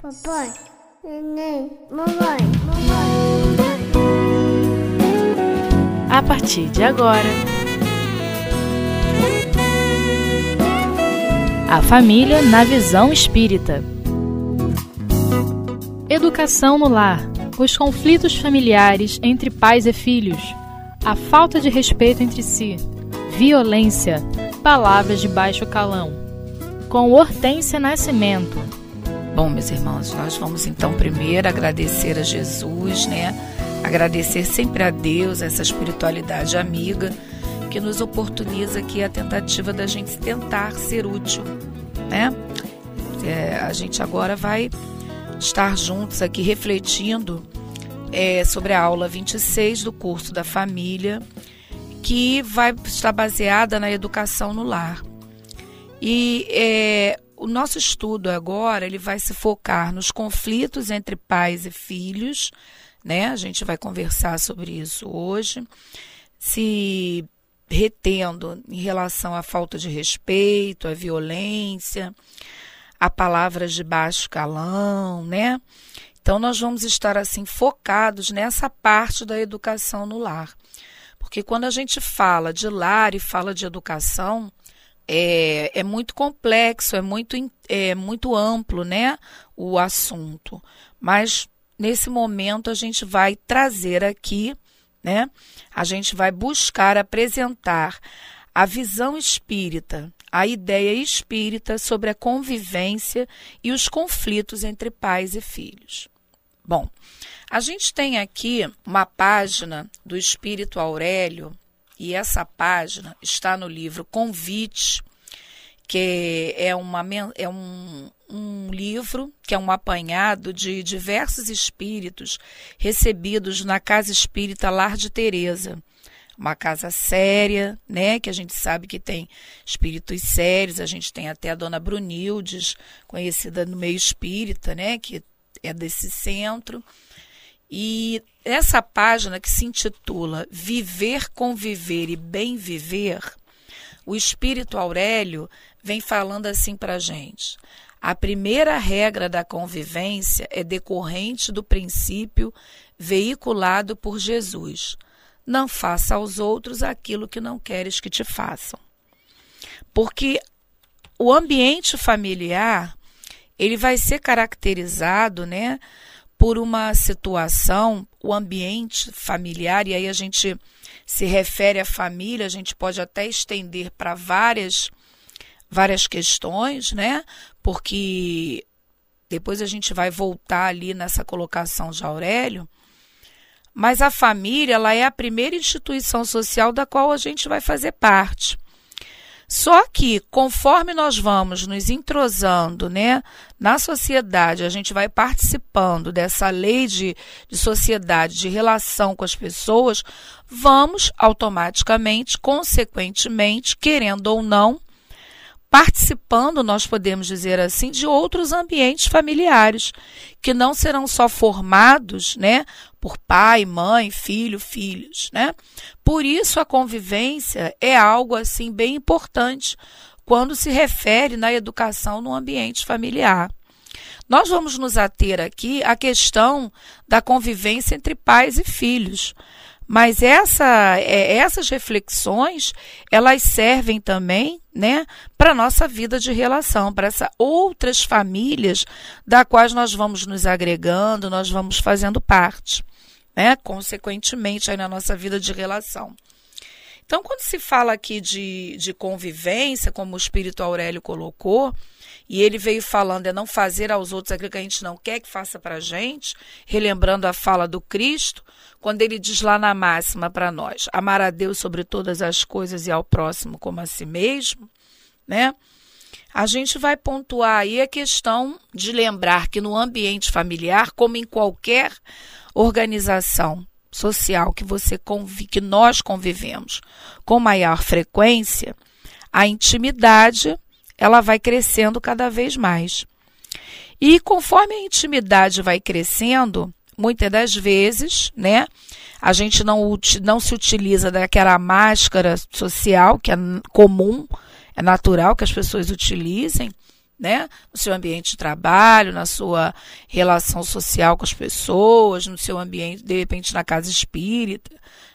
Papai, neném, mamãe, mamãe. A partir de agora, a família na visão espírita. Educação no lar, os conflitos familiares entre pais e filhos, a falta de respeito entre si, violência, palavras de baixo calão. Com Hortência Nascimento. Bom, meus irmãos, nós vamos então primeiro agradecer a Jesus, né? Agradecer sempre a Deus, essa espiritualidade amiga que nos oportuniza aqui a tentativa da gente tentar ser útil, né? É, a gente agora vai estar juntos aqui refletindo é, sobre a aula 26 do curso da família, que vai estar baseada na educação no lar. E é, o nosso estudo agora ele vai se focar nos conflitos entre pais e filhos, né? A gente vai conversar sobre isso hoje, se retendo em relação à falta de respeito, à violência, a palavras de baixo calão, né? Então nós vamos estar assim focados nessa parte da educação no lar. Porque quando a gente fala de lar e fala de educação, é, é muito complexo, é muito, é muito amplo, né? O assunto. Mas nesse momento a gente vai trazer aqui, né? A gente vai buscar apresentar a visão espírita, a ideia espírita sobre a convivência e os conflitos entre pais e filhos. Bom, a gente tem aqui uma página do Espírito Aurélio, e essa página está no livro Convite, que é, uma, é um, um livro que é um apanhado de diversos espíritos recebidos na Casa Espírita Lar de Teresa. Uma casa séria, né? Que a gente sabe que tem espíritos sérios. A gente tem até a dona Brunildes, conhecida no meio espírita, né? Que é desse centro. E essa página que se intitula Viver, Conviver e Bem Viver, o Espírito Aurélio vem falando assim para gente. A primeira regra da convivência é decorrente do princípio veiculado por Jesus. Não faça aos outros aquilo que não queres que te façam. Porque o ambiente familiar, ele vai ser caracterizado, né, por uma situação, o ambiente familiar, e aí a gente se refere à família, a gente pode até estender para várias várias questões, né? Porque depois a gente vai voltar ali nessa colocação de Aurélio. Mas a família, ela é a primeira instituição social da qual a gente vai fazer parte. Só que, conforme nós vamos nos entrosando né, na sociedade, a gente vai participando dessa lei de, de sociedade, de relação com as pessoas, vamos automaticamente, consequentemente, querendo ou não, participando, nós podemos dizer assim, de outros ambientes familiares, que não serão só formados, né, por pai, mãe, filho, filhos, né? Por isso a convivência é algo assim bem importante quando se refere na educação no ambiente familiar. Nós vamos nos ater aqui à questão da convivência entre pais e filhos. Mas essa, é, essas reflexões, elas servem também né, para a nossa vida de relação, para essas outras famílias da quais nós vamos nos agregando, nós vamos fazendo parte, né, consequentemente aí na nossa vida de relação. Então, quando se fala aqui de, de convivência, como o Espírito Aurélio colocou, e ele veio falando é não fazer aos outros aquilo que a gente não quer que faça para a gente, relembrando a fala do Cristo, quando ele diz lá na máxima para nós: amar a Deus sobre todas as coisas e ao próximo como a si mesmo, né? A gente vai pontuar aí a questão de lembrar que no ambiente familiar, como em qualquer organização social que você que nós convivemos com maior frequência, a intimidade ela vai crescendo cada vez mais. E conforme a intimidade vai crescendo, muitas das vezes, né, a gente não, não se utiliza daquela máscara social que é comum, é natural que as pessoas utilizem, né? No seu ambiente de trabalho, na sua relação social com as pessoas, no seu ambiente, de repente, na casa espírita,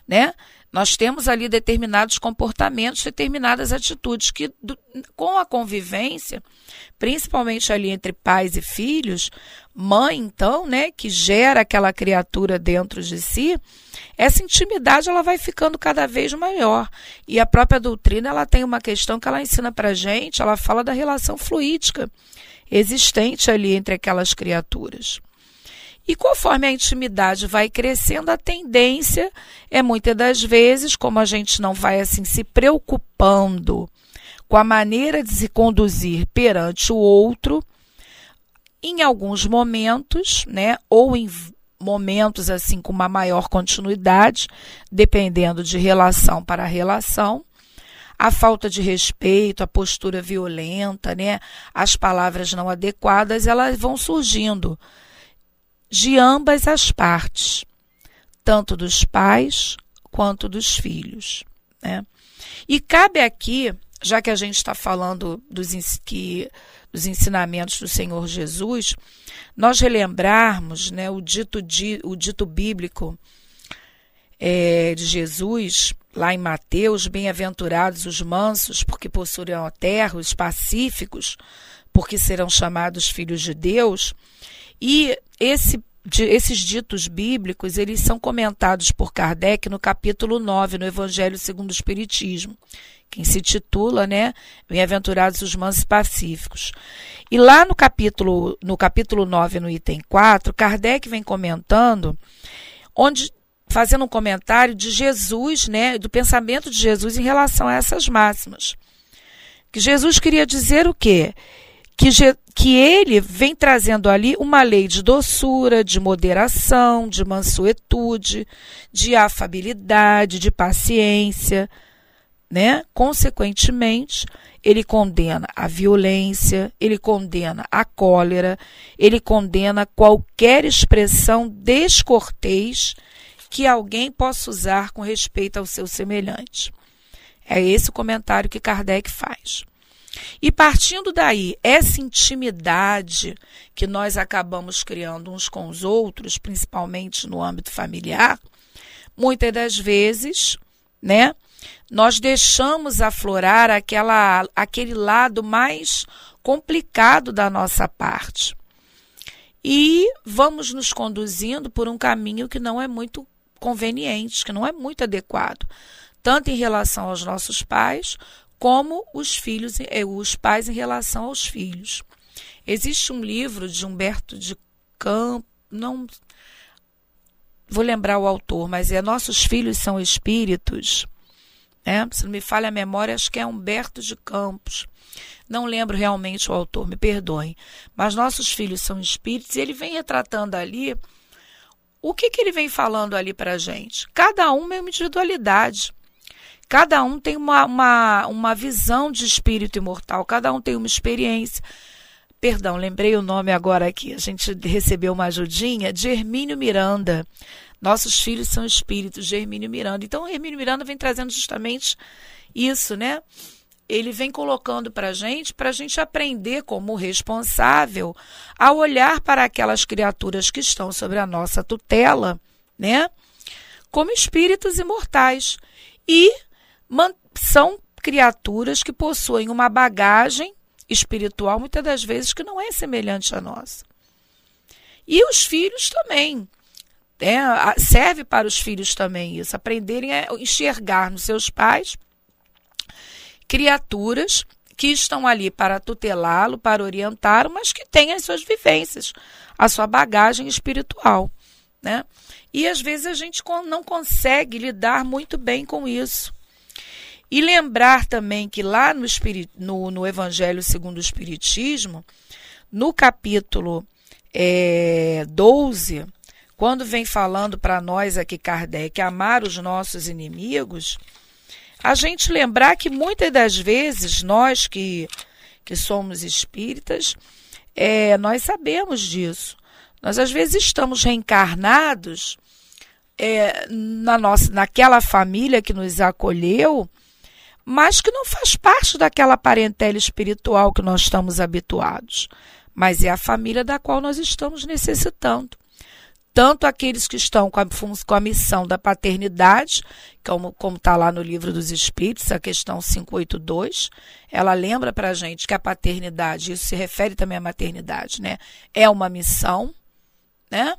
né? Nós temos ali determinados comportamentos, determinadas atitudes que, do, com a convivência, principalmente ali entre pais e filhos, mãe, então, né, que gera aquela criatura dentro de si, essa intimidade ela vai ficando cada vez maior. E a própria doutrina ela tem uma questão que ela ensina para gente, ela fala da relação fluídica existente ali entre aquelas criaturas. E conforme a intimidade vai crescendo, a tendência é muitas das vezes, como a gente não vai assim se preocupando com a maneira de se conduzir perante o outro, em alguns momentos, né, ou em momentos assim com uma maior continuidade, dependendo de relação para relação, a falta de respeito, a postura violenta, né, as palavras não adequadas, elas vão surgindo de ambas as partes, tanto dos pais quanto dos filhos. Né? E cabe aqui, já que a gente está falando dos, que, dos ensinamentos do Senhor Jesus, nós relembrarmos né, o, dito, o dito bíblico é, de Jesus, lá em Mateus: Bem-aventurados os mansos, porque possuirão a terra, os pacíficos, porque serão chamados filhos de Deus. E esse, esses ditos bíblicos, eles são comentados por Kardec no capítulo 9, no Evangelho segundo o Espiritismo, que se titula, né, Bem-aventurados os mansos pacíficos. E lá no capítulo, no capítulo 9, no item 4, Kardec vem comentando, onde fazendo um comentário de Jesus, né, do pensamento de Jesus em relação a essas máximas. Que Jesus queria dizer o quê? que, que ele vem trazendo ali uma lei de doçura, de moderação, de mansuetude, de afabilidade, de paciência, né? Consequentemente, ele condena a violência, ele condena a cólera, ele condena qualquer expressão descortês que alguém possa usar com respeito ao seu semelhante. É esse o comentário que Kardec faz. E partindo daí, essa intimidade que nós acabamos criando uns com os outros, principalmente no âmbito familiar, muitas das vezes, né, nós deixamos aflorar aquela, aquele lado mais complicado da nossa parte. E vamos nos conduzindo por um caminho que não é muito conveniente, que não é muito adequado, tanto em relação aos nossos pais, como os filhos, eh, os pais em relação aos filhos. Existe um livro de Humberto de Campos, não vou lembrar o autor, mas é Nossos Filhos são Espíritos. Né? Se não me falha a memória, acho que é Humberto de Campos. Não lembro realmente o autor, me perdoem. Mas Nossos Filhos são Espíritos, e ele vem retratando ali. O que, que ele vem falando ali para gente? Cada um é uma individualidade. Cada um tem uma, uma, uma visão de espírito imortal, cada um tem uma experiência. Perdão, lembrei o nome agora aqui. A gente recebeu uma ajudinha de Hermínio Miranda. Nossos filhos são espíritos de Hermínio Miranda. Então, Hermínio Miranda vem trazendo justamente isso, né? Ele vem colocando para a gente, para a gente aprender como responsável a olhar para aquelas criaturas que estão sobre a nossa tutela, né? Como espíritos imortais. E são criaturas que possuem uma bagagem espiritual, muitas das vezes, que não é semelhante à nossa. E os filhos também. É, serve para os filhos também isso, aprenderem a enxergar nos seus pais criaturas que estão ali para tutelá-lo, para orientá-lo, mas que têm as suas vivências, a sua bagagem espiritual. Né? E às vezes a gente não consegue lidar muito bem com isso. E lembrar também que lá no, no, no Evangelho segundo o Espiritismo, no capítulo é, 12, quando vem falando para nós aqui Kardec amar os nossos inimigos, a gente lembrar que muitas das vezes nós que, que somos espíritas, é, nós sabemos disso. Nós às vezes estamos reencarnados é, na nossa, naquela família que nos acolheu mas que não faz parte daquela parentela espiritual que nós estamos habituados, mas é a família da qual nós estamos necessitando. Tanto aqueles que estão com a, com a missão da paternidade, como está lá no livro dos Espíritos, a questão 582, ela lembra para a gente que a paternidade, isso se refere também à maternidade, né? É uma missão, né?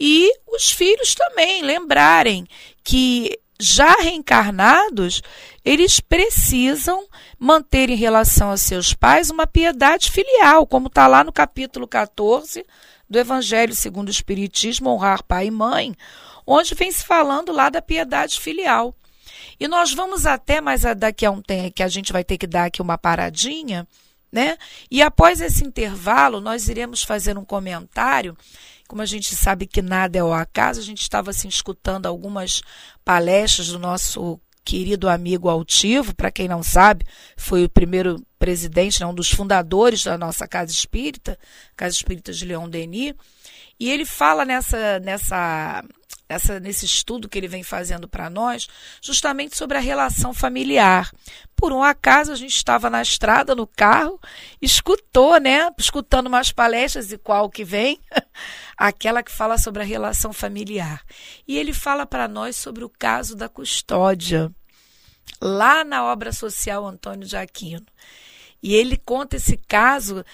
E os filhos também lembrarem que já reencarnados, eles precisam manter em relação a seus pais uma piedade filial, como está lá no capítulo 14 do Evangelho segundo o Espiritismo, honrar pai e mãe, onde vem se falando lá da piedade filial. E nós vamos até mais daqui a um tempo, que a gente vai ter que dar aqui uma paradinha, né? E após esse intervalo, nós iremos fazer um comentário como a gente sabe que nada é o acaso, a gente estava assim, escutando algumas palestras do nosso querido amigo Altivo, para quem não sabe, foi o primeiro presidente, né, um dos fundadores da nossa Casa Espírita, Casa Espírita de Leon Denis, e ele fala nessa, nessa, essa, nesse estudo que ele vem fazendo para nós, justamente sobre a relação familiar. Por um acaso, a gente estava na estrada, no carro, escutou, né? Escutando umas palestras e qual que vem? aquela que fala sobre a relação familiar. E ele fala para nós sobre o caso da custódia, lá na obra social Antônio de Aquino. E ele conta esse caso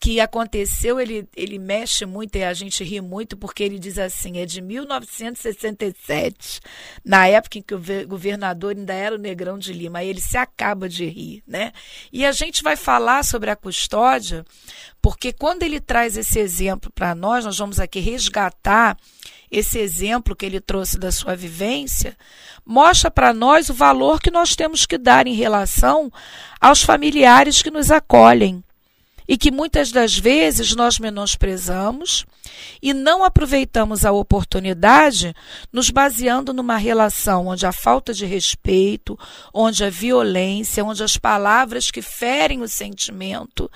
que aconteceu, ele, ele mexe muito e a gente ri muito, porque ele diz assim: é de 1967, na época em que o governador ainda era o Negrão de Lima. Aí ele se acaba de rir, né? E a gente vai falar sobre a custódia, porque quando ele traz esse exemplo para nós, nós vamos aqui resgatar esse exemplo que ele trouxe da sua vivência, mostra para nós o valor que nós temos que dar em relação aos familiares que nos acolhem e que muitas das vezes nós menosprezamos e não aproveitamos a oportunidade nos baseando numa relação onde a falta de respeito, onde a violência, onde as palavras que ferem o sentimento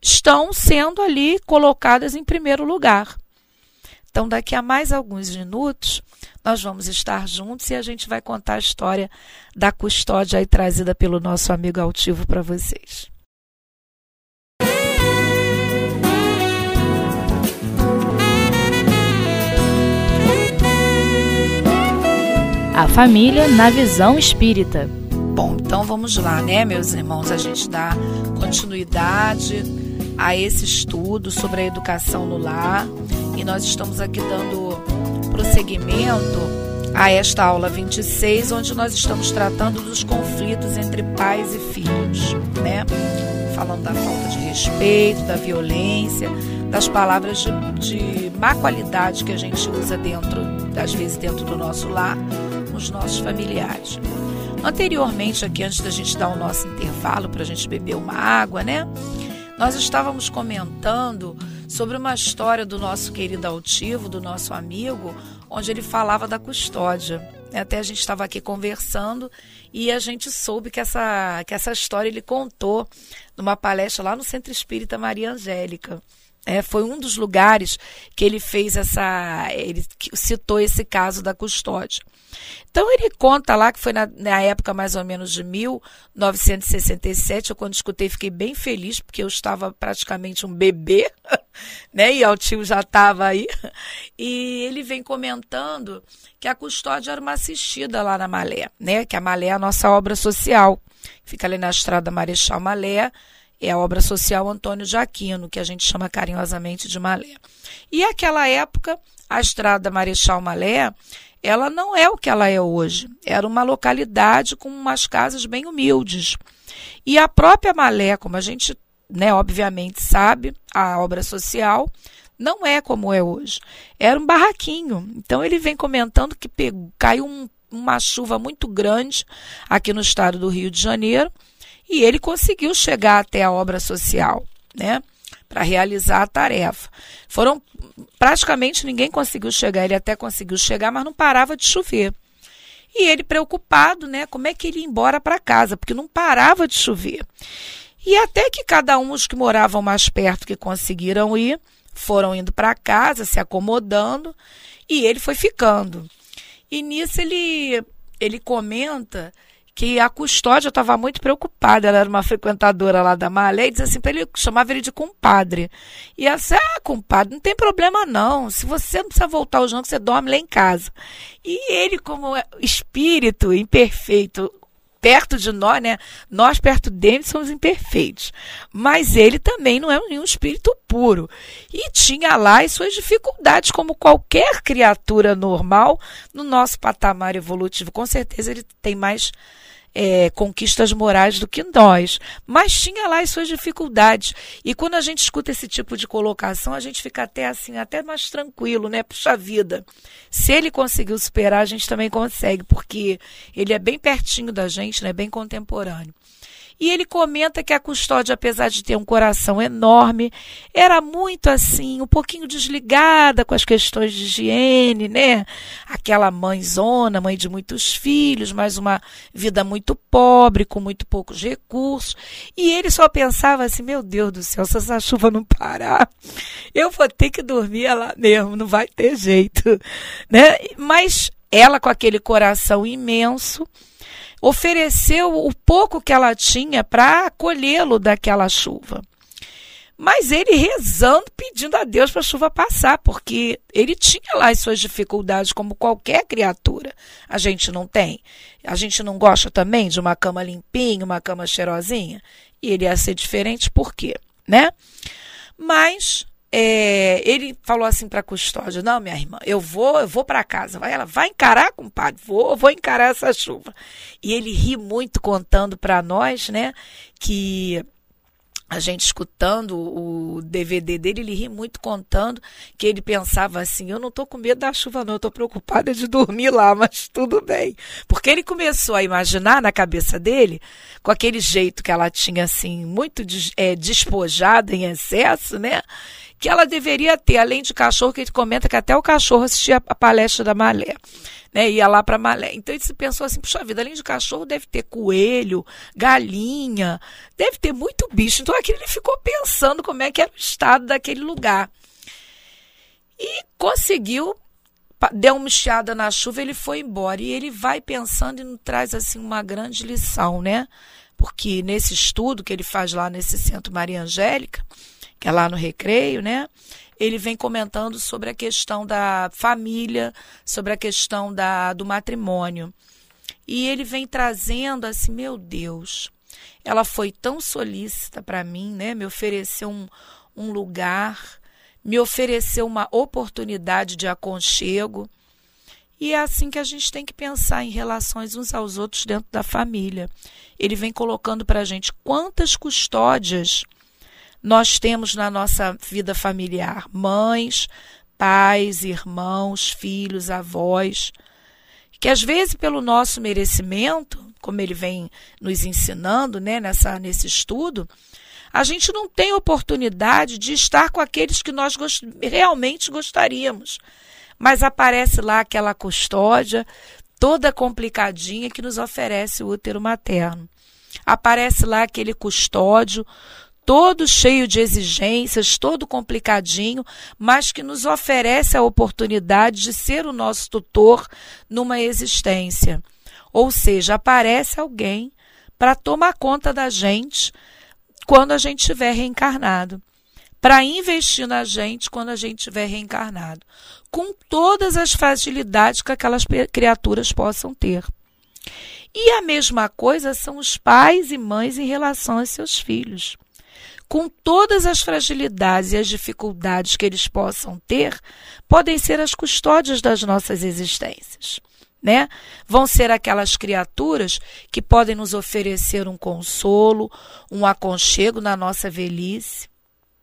estão sendo ali colocadas em primeiro lugar. Então, daqui a mais alguns minutos, nós vamos estar juntos e a gente vai contar a história da custódia aí trazida pelo nosso amigo altivo para vocês. A família na visão espírita. Bom, então vamos lá, né, meus irmãos? A gente dá continuidade a esse estudo sobre a educação no lar e nós estamos aqui dando prosseguimento a esta aula 26, onde nós estamos tratando dos conflitos entre pais e filhos, né? Falando da falta de respeito, da violência, das palavras de, de má qualidade que a gente usa dentro, às vezes dentro do nosso lar, com os nossos familiares. Anteriormente, aqui antes da gente dar o nosso intervalo para a gente beber uma água, né? Nós estávamos comentando sobre uma história do nosso querido altivo, do nosso amigo, onde ele falava da custódia. Até a gente estava aqui conversando e a gente soube que essa, que essa história ele contou numa palestra lá no Centro Espírita Maria Angélica. É, foi um dos lugares que ele fez essa. Ele citou esse caso da custódia. Então ele conta lá que foi na, na, época mais ou menos de 1967, eu quando escutei fiquei bem feliz, porque eu estava praticamente um bebê, né? E o tio já estava aí. E ele vem comentando que a custódia era uma assistida lá na Malé, né? Que a Malé é a nossa obra social. Fica ali na estrada Marechal Malé, é a obra social Antônio de Aquino, que a gente chama carinhosamente de Malé. E aquela época, a estrada Marechal Malé ela não é o que ela é hoje. Era uma localidade com umas casas bem humildes. E a própria Malé, como a gente, né, obviamente sabe, a obra social não é como é hoje. Era um barraquinho. Então ele vem comentando que pegou, caiu um, uma chuva muito grande aqui no estado do Rio de Janeiro e ele conseguiu chegar até a obra social, né? Para realizar a tarefa. Foram praticamente ninguém conseguiu chegar. Ele até conseguiu chegar, mas não parava de chover. E ele preocupado, né? Como é que ele ia embora para casa? Porque não parava de chover. E até que cada um, os que moravam mais perto, que conseguiram ir, foram indo para casa, se acomodando, e ele foi ficando. E nisso ele, ele comenta que a custódia estava muito preocupada. Ela era uma frequentadora lá da Malé e dizia assim para ele, chamava ele de compadre. E ela disse, ah, compadre, não tem problema não. Se você não precisa voltar ao jantar, você dorme lá em casa. E ele, como espírito imperfeito, perto de nós, né? Nós perto dele somos imperfeitos. Mas ele também não é nenhum espírito puro. E tinha lá as suas dificuldades, como qualquer criatura normal no nosso patamar evolutivo. Com certeza ele tem mais é, conquistas morais do que nós, mas tinha lá as suas dificuldades. E quando a gente escuta esse tipo de colocação, a gente fica até assim, até mais tranquilo, né? Puxa vida. Se ele conseguiu superar, a gente também consegue, porque ele é bem pertinho da gente, né? Bem contemporâneo. E ele comenta que a custódia, apesar de ter um coração enorme, era muito assim, um pouquinho desligada com as questões de higiene, né? Aquela mãezona, mãe de muitos filhos, mas uma vida muito pobre, com muito poucos recursos. E ele só pensava assim: meu Deus do céu, se essa chuva não parar, eu vou ter que dormir lá mesmo, não vai ter jeito, né? Mas ela, com aquele coração imenso, ofereceu o pouco que ela tinha para acolhê-lo daquela chuva. Mas ele rezando, pedindo a Deus para a chuva passar, porque ele tinha lá as suas dificuldades, como qualquer criatura. A gente não tem. A gente não gosta também de uma cama limpinha, uma cama cheirosinha. E ele ia ser diferente, por quê? Né? Mas é, ele falou assim para a custódia: Não, minha irmã, eu vou, eu vou para casa. Vai, ela vai encarar, compadre, vou, vou encarar essa chuva. E ele ri muito contando para nós, né, que a gente escutando o DVD dele, ele ri muito contando que ele pensava assim: eu não estou com medo da chuva, não, eu estou preocupada de dormir lá, mas tudo bem. Porque ele começou a imaginar na cabeça dele, com aquele jeito que ela tinha assim, muito é, despojada em excesso, né? Que ela deveria ter, além de cachorro, que ele comenta que até o cachorro assistia a palestra da Malé. Né, ia lá para Malé. Então ele se pensou assim, puxa vida, além de cachorro, deve ter coelho, galinha, deve ter muito bicho. Então aquilo ele ficou pensando como é que era o estado daquele lugar. E conseguiu, deu uma chiada na chuva, ele foi embora. E ele vai pensando e traz assim uma grande lição, né? Porque nesse estudo que ele faz lá nesse Centro Maria Angélica, que é lá no Recreio, né? Ele vem comentando sobre a questão da família, sobre a questão da, do matrimônio. E ele vem trazendo assim, meu Deus, ela foi tão solícita para mim, né? Me ofereceu um, um lugar, me ofereceu uma oportunidade de aconchego. E é assim que a gente tem que pensar em relações uns aos outros dentro da família. Ele vem colocando para a gente quantas custódias nós temos na nossa vida familiar mães, pais, irmãos, filhos, avós, que às vezes pelo nosso merecimento, como ele vem nos ensinando, né, nessa nesse estudo, a gente não tem oportunidade de estar com aqueles que nós gost realmente gostaríamos. Mas aparece lá aquela custódia toda complicadinha que nos oferece o útero materno. Aparece lá aquele custódio todo cheio de exigências, todo complicadinho, mas que nos oferece a oportunidade de ser o nosso tutor numa existência. Ou seja, aparece alguém para tomar conta da gente quando a gente estiver reencarnado, para investir na gente quando a gente estiver reencarnado, com todas as fragilidades que aquelas criaturas possam ter. E a mesma coisa são os pais e mães em relação aos seus filhos com todas as fragilidades e as dificuldades que eles possam ter, podem ser as custódias das nossas existências. Né? Vão ser aquelas criaturas que podem nos oferecer um consolo, um aconchego na nossa velhice.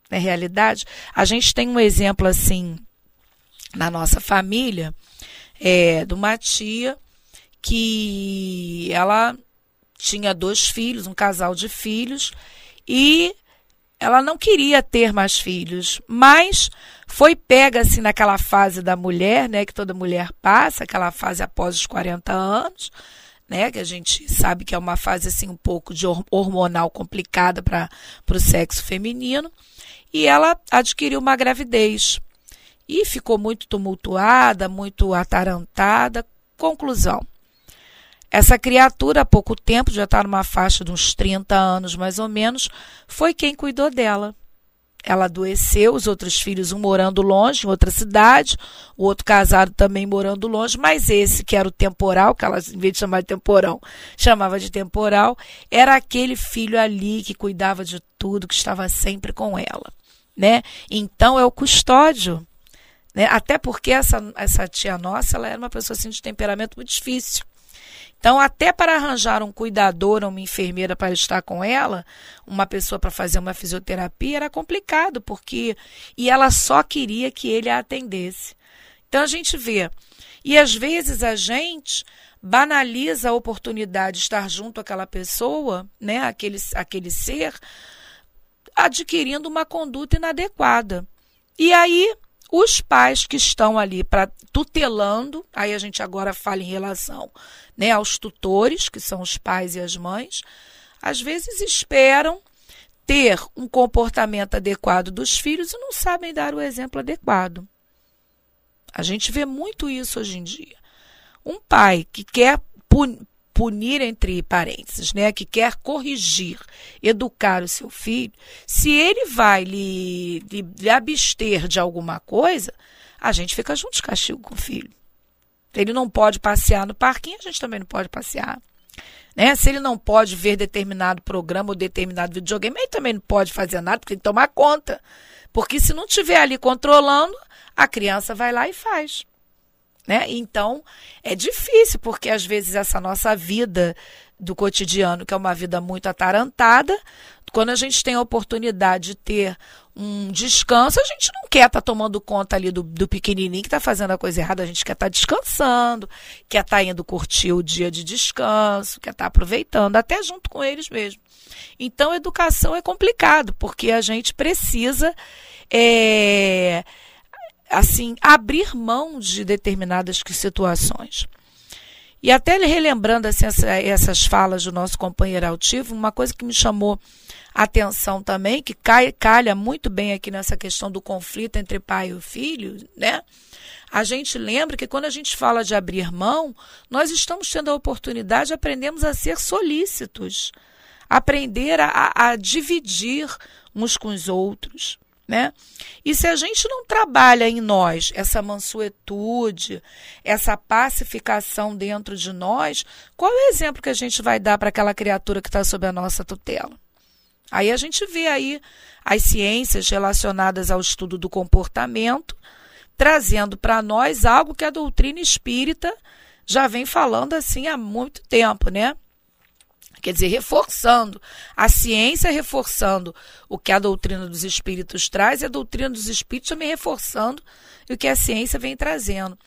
Na realidade, a gente tem um exemplo assim na nossa família é, de uma tia que ela tinha dois filhos, um casal de filhos, e ela não queria ter mais filhos, mas foi pega assim naquela fase da mulher, né, que toda mulher passa, aquela fase após os 40 anos, né, que a gente sabe que é uma fase assim um pouco de hormonal complicada para o sexo feminino, e ela adquiriu uma gravidez e ficou muito tumultuada, muito atarantada. Conclusão: Essa criatura, há pouco tempo, já está numa faixa de uns 30 anos mais ou menos, foi quem cuidou dela. Ela adoeceu, os outros filhos, um morando longe, em outra cidade, o outro casado também morando longe, mas esse, que era o temporal, que ela, em vez de chamar de temporão, chamava de temporal, era aquele filho ali que cuidava de tudo, que estava sempre com ela. Né? Então é o custódio. Né? Até porque essa, essa tia nossa, ela era uma pessoa assim, de temperamento muito difícil. Então, até para arranjar um cuidador uma enfermeira para estar com ela, uma pessoa para fazer uma fisioterapia, era complicado, porque. E ela só queria que ele a atendesse. Então, a gente vê. E às vezes a gente banaliza a oportunidade de estar junto àquela pessoa, né, aquele, aquele ser, adquirindo uma conduta inadequada. E aí os pais que estão ali para tutelando, aí a gente agora fala em relação né, aos tutores, que são os pais e as mães, às vezes esperam ter um comportamento adequado dos filhos e não sabem dar o exemplo adequado. A gente vê muito isso hoje em dia. Um pai que quer punir entre parênteses, né, que quer corrigir, educar o seu filho, se ele vai lhe, lhe, lhe abster de alguma coisa, a gente fica junto de castigo com o filho. Ele não pode passear no parquinho, a gente também não pode passear. Né? Se ele não pode ver determinado programa ou determinado videogame, ele também não pode fazer nada, porque tem que tomar conta. Porque se não estiver ali controlando, a criança vai lá e faz. Né? Então, é difícil, porque às vezes essa nossa vida do cotidiano, que é uma vida muito atarantada, quando a gente tem a oportunidade de ter um descanso, a gente não quer estar tá tomando conta ali do, do pequenininho que está fazendo a coisa errada, a gente quer estar tá descansando, quer estar tá indo curtir o dia de descanso, quer estar tá aproveitando, até junto com eles mesmo. Então, educação é complicado, porque a gente precisa. É, assim, abrir mão de determinadas situações. E até relembrando assim, essa, essas falas do nosso companheiro altivo, uma coisa que me chamou a atenção também, que cai, calha muito bem aqui nessa questão do conflito entre pai e filho, né? A gente lembra que quando a gente fala de abrir mão, nós estamos tendo a oportunidade de aprendermos a ser solícitos, aprender a, a dividir uns com os outros. Né? E se a gente não trabalha em nós essa mansuetude, essa pacificação dentro de nós, qual é o exemplo que a gente vai dar para aquela criatura que está sob a nossa tutela? Aí a gente vê aí as ciências relacionadas ao estudo do comportamento, trazendo para nós algo que a doutrina espírita já vem falando assim há muito tempo, né? Quer dizer, reforçando a ciência, reforçando o que a doutrina dos espíritos traz, e a doutrina dos espíritos também reforçando o que a ciência vem trazendo.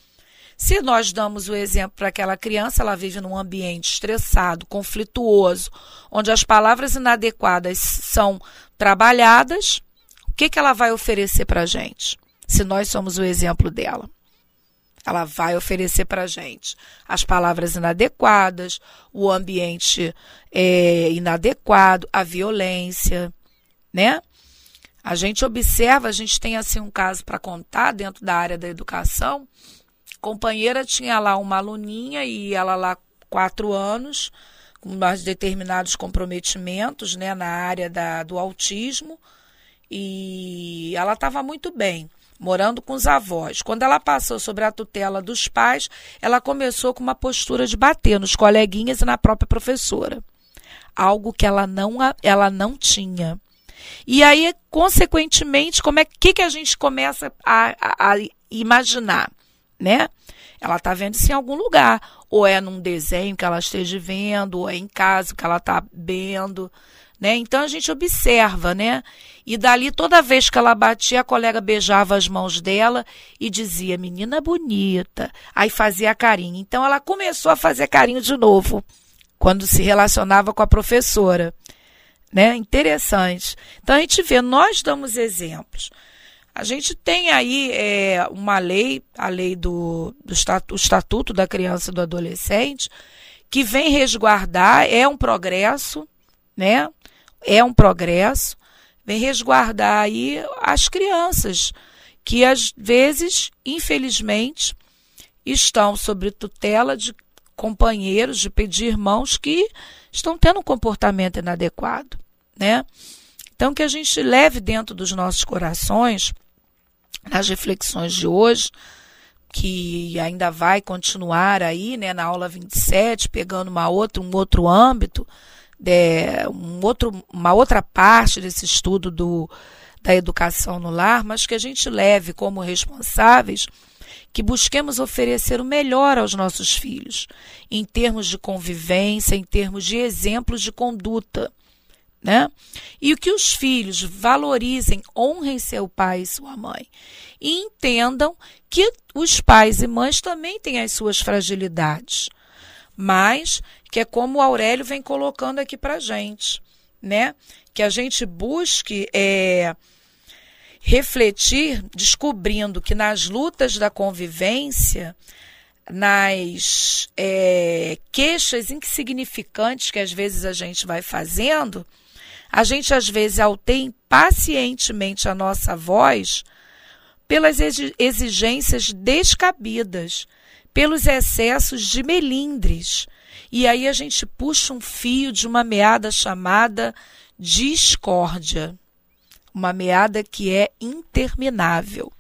Se nós damos o exemplo para aquela criança, ela vive num ambiente estressado, conflituoso, onde as palavras inadequadas são trabalhadas, o que, que ela vai oferecer para a gente? Se nós somos o exemplo dela. Ela vai oferecer para a gente as palavras inadequadas, o ambiente é, inadequado, a violência, né? A gente observa, a gente tem assim um caso para contar dentro da área da educação. A companheira tinha lá uma aluninha e ela lá quatro anos com mais determinados comprometimentos, né, na área da, do autismo e ela estava muito bem morando com os avós. Quando ela passou sobre a tutela dos pais, ela começou com uma postura de bater nos coleguinhas e na própria professora. Algo que ela não, ela não tinha. E aí, consequentemente, como é que, que a gente começa a, a, a imaginar, né? Ela está vendo isso em algum lugar, ou é num desenho que ela esteja vendo, ou é em casa que ela está vendo. Né? Então a gente observa, né? E dali, toda vez que ela batia, a colega beijava as mãos dela e dizia, menina bonita. Aí fazia carinho. Então ela começou a fazer carinho de novo, quando se relacionava com a professora. Né? Interessante. Então a gente vê, nós damos exemplos. A gente tem aí é, uma lei, a lei do, do estatuto, estatuto da Criança e do Adolescente, que vem resguardar, é um progresso, né? É um progresso, vem resguardar aí as crianças, que às vezes, infelizmente, estão sob tutela de companheiros, de pedir irmãos que estão tendo um comportamento inadequado, né? Então que a gente leve dentro dos nossos corações nas reflexões de hoje, que ainda vai continuar aí, né, na aula 27, pegando uma outra, um outro âmbito, de, um outro, uma outra parte desse estudo do, da educação no lar, mas que a gente leve como responsáveis que busquemos oferecer o melhor aos nossos filhos, em termos de convivência, em termos de exemplos de conduta. Né? E que os filhos valorizem, honrem seu pai e sua mãe. E entendam que os pais e mães também têm as suas fragilidades. Mas que é como o Aurélio vem colocando aqui para gente, né? Que a gente busque é, refletir, descobrindo que nas lutas da convivência, nas é, queixas insignificantes que às vezes a gente vai fazendo, a gente às vezes altém pacientemente a nossa voz pelas exigências descabidas, pelos excessos de melindres. E aí a gente puxa um fio de uma meada chamada discórdia uma meada que é interminável.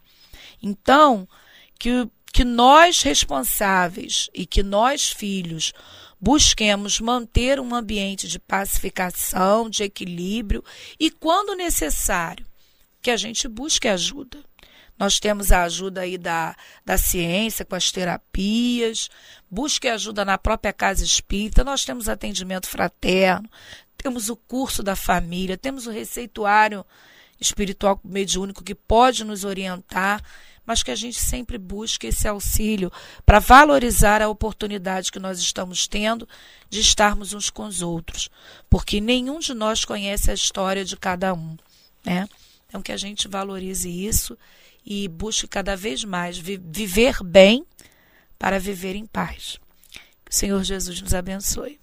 Então, que, que nós responsáveis e que nós filhos busquemos manter um ambiente de pacificação, de equilíbrio e, quando necessário, que a gente busque ajuda. Nós temos a ajuda aí da, da ciência, com as terapias, busque ajuda na própria casa espírita, nós temos atendimento fraterno, temos o curso da família, temos o receituário espiritual mediúnico que pode nos orientar, mas que a gente sempre busque esse auxílio para valorizar a oportunidade que nós estamos tendo de estarmos uns com os outros, porque nenhum de nós conhece a história de cada um, né? Então que a gente valorize isso e busque cada vez mais vi viver bem para viver em paz. Que o Senhor Jesus nos abençoe.